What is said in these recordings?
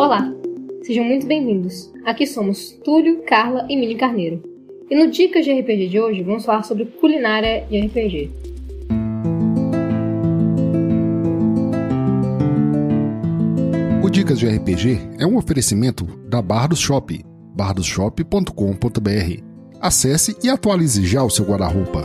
Olá, sejam muito bem-vindos. Aqui somos Túlio, Carla e Mini Carneiro. E no Dicas de RPG de hoje vamos falar sobre culinária de RPG. O Dicas de RPG é um oferecimento da Bardos Shop, bardosshop.com.br. Acesse e atualize já o seu guarda-roupa.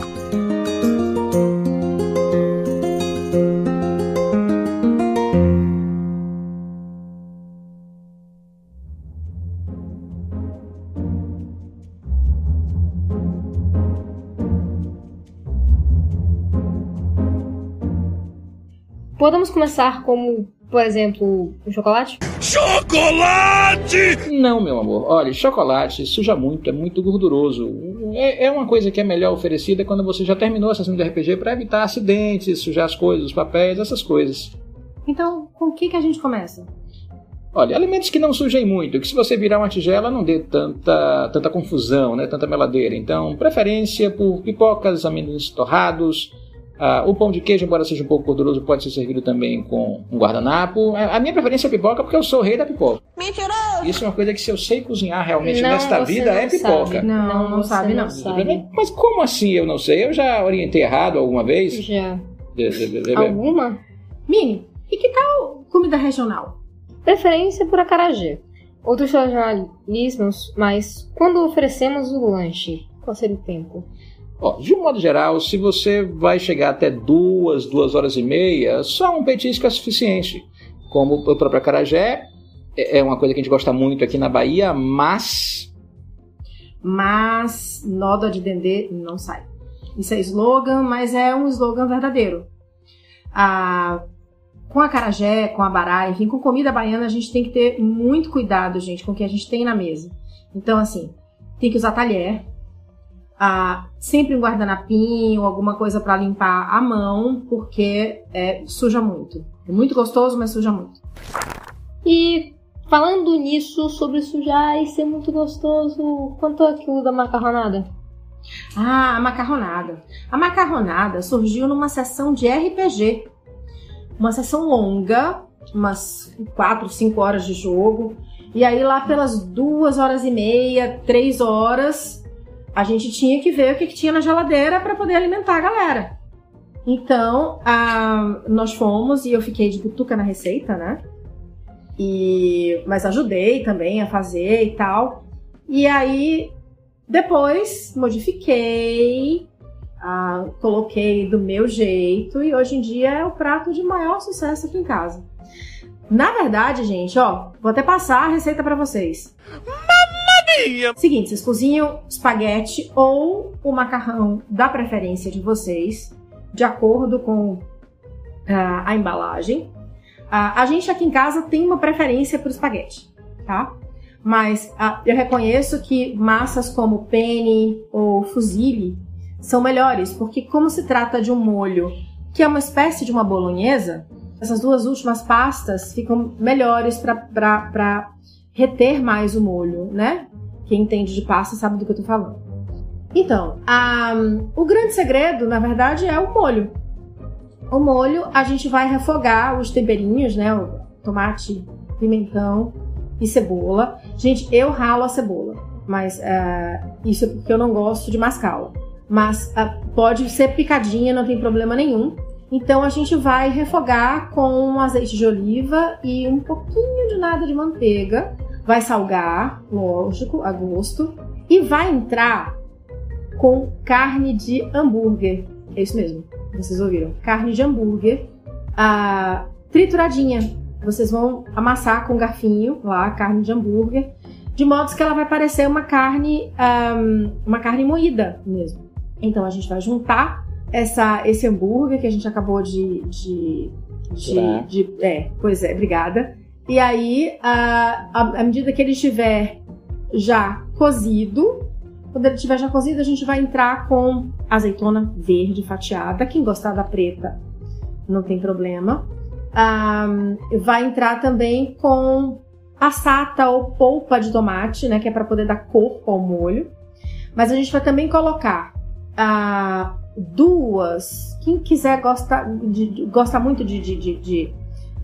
Podemos começar como, por exemplo, o chocolate? Chocolate! Não, meu amor. Olha, chocolate suja muito, é muito gorduroso. É, é uma coisa que é melhor oferecida quando você já terminou a sessão de RPG para evitar acidentes, sujar as coisas, os papéis, essas coisas. Então, com o que, que a gente começa? Olha, alimentos que não sujem muito, que se você virar uma tigela não dê tanta, tanta confusão, né, tanta meladeira. Então, preferência por pipocas, amendoins torrados, ah, o pão de queijo, embora seja um pouco gorduroso, pode ser servido também com um guardanapo. A minha preferência é pipoca porque eu sou o rei da pipoca. Mentiroso! Isso é uma coisa que se eu sei cozinhar realmente Não, nesta vida não é pipoca. sabe. Não, não você sabe, não. sabe. Mas como assim eu não sei? Eu já orientei errado alguma vez? Já. De- de- de- de- Alguma? Mini, e que tal comida regional? Preferência por acarajé. Outros regionalismos, mas quando oferecemos o lanche, qual seria o tempo? Ó, de um modo geral, se você vai chegar até duas, duas horas e meia, só um petisco é suficiente. Como o próprio acarajé, é é uma coisa que a gente gosta muito aqui na Bahia, mas Mas nódoa de dendê não sai. Isso é slogan, mas é um slogan verdadeiro. Ah, com a carajé, com a bará, enfim, com comida baiana, a gente tem que ter muito cuidado, gente, com o que a gente tem na mesa. Então, assim, tem que usar talher, ah, sempre um guardanapinho, alguma coisa para limpar a mão, porque é, suja muito. É muito gostoso, mas suja muito. E falando nisso, sobre sujar e ser muito gostoso, quanto é aquilo da macarronada? Ah, a macarronada. A macarronada surgiu numa sessão de RPG. Uma sessão longa, umas 4, 5 horas de jogo. E aí, lá pelas duas horas e meia, três horas, a gente tinha que ver o que, que tinha na geladeira para poder alimentar a galera. Então, ah, nós fomos e eu fiquei de butuca na receita, né? E, mas ajudei também a fazer e tal. E aí, depois, modifiquei, coloquei do meu jeito e hoje em dia é o prato de maior sucesso aqui em casa. Na verdade, gente, ó, vou até passar a receita pra vocês. Seguinte, vocês cozinham espaguete ou o macarrão da preferência de vocês, de acordo com ah, a embalagem. Ah, a gente aqui em casa tem uma preferência por espaguete, tá? Mas ah, eu reconheço que massas como penne ou fusilli são melhores, porque como se trata de um molho que é uma espécie de uma bolonhesa, essas duas últimas pastas ficam melhores para reter mais o molho, né? Quem entende de pasta sabe do que eu tô falando. Então, a- o grande segredo, na verdade, é o molho. O molho, a gente vai refogar os temperinhos, né? O tomate, pimentão e cebola. Gente, eu ralo a cebola, mas ah, isso é porque eu não gosto de mascá-la. Mas ah, pode ser picadinha, não tem problema nenhum. Então a gente vai refogar com azeite de oliva e um pouquinho de nada de manteiga. Vai salgar, lógico, a gosto. E vai entrar com carne de hambúrguer. É isso mesmo, vocês ouviram. Carne de hambúrguer ah, trituradinha. Vocês vão amassar com um garfinho lá a carne de hambúrguer, de modo que ela vai parecer uma carne, ahm, uma carne moída mesmo. Então a gente vai juntar essa, esse hambúrguer que a gente acabou de, de, de, de- é, pois é, obrigada. E aí, ah, à à medida que ele estiver já cozido, quando ele estiver já cozido, a gente vai entrar com azeitona verde fatiada. Quem gostar da preta, não tem problema. Vai entrar também com passata ou polpa de tomate, né? Que é para poder dar corpo ao molho. Mas a gente vai também colocar duas. Quem quiser gosta, de, de- gosta muito de, de,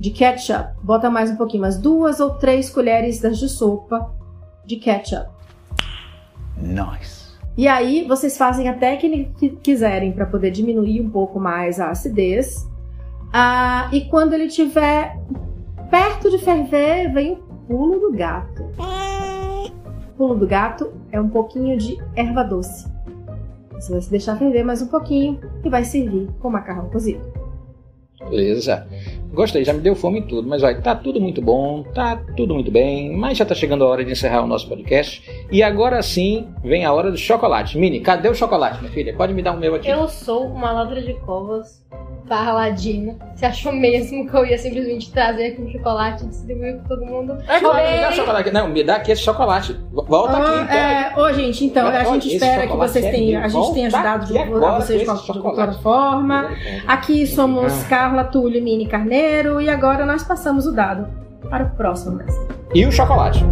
de, ketchup. Bota mais um pouquinho, umas duas ou três colheres de sopa de ketchup. Nice. E aí vocês fazem a técnica que quiserem para poder diminuir um pouco mais a acidez. Ah, e quando ele tiver perto de ferver, vem o pulo do gato. O pulo do gato é um pouquinho de erva doce. Você vai se deixar ferver mais um pouquinho e vai servir com macarrão cozido. Beleza. Gostei, já me deu fome e tudo, mas olha, tá tudo muito bom, tá tudo muito bem, mas já tá chegando a hora de encerrar o nosso podcast. E agora sim vem a hora do chocolate. Mini, cadê o chocolate, minha filha? Pode me dar o meu aqui. Eu sou uma ladra de covas parladina. Você achou mesmo que eu ia simplesmente trazer aqui um chocolate e distribuir com todo mundo? É claro, me dá o chocolate. Não, me dá aqui esse chocolate. Volta Ah, aqui. é, ô, gente, então, Olha, a gente espera que vocês é tenham. A gente tenha ajudado aqui de- vocês de com qualquer forma. Aqui somos Ah. Carla, Túlio, Mini Carneiro e agora nós passamos o dado para o próximo mestre. E o chocolate.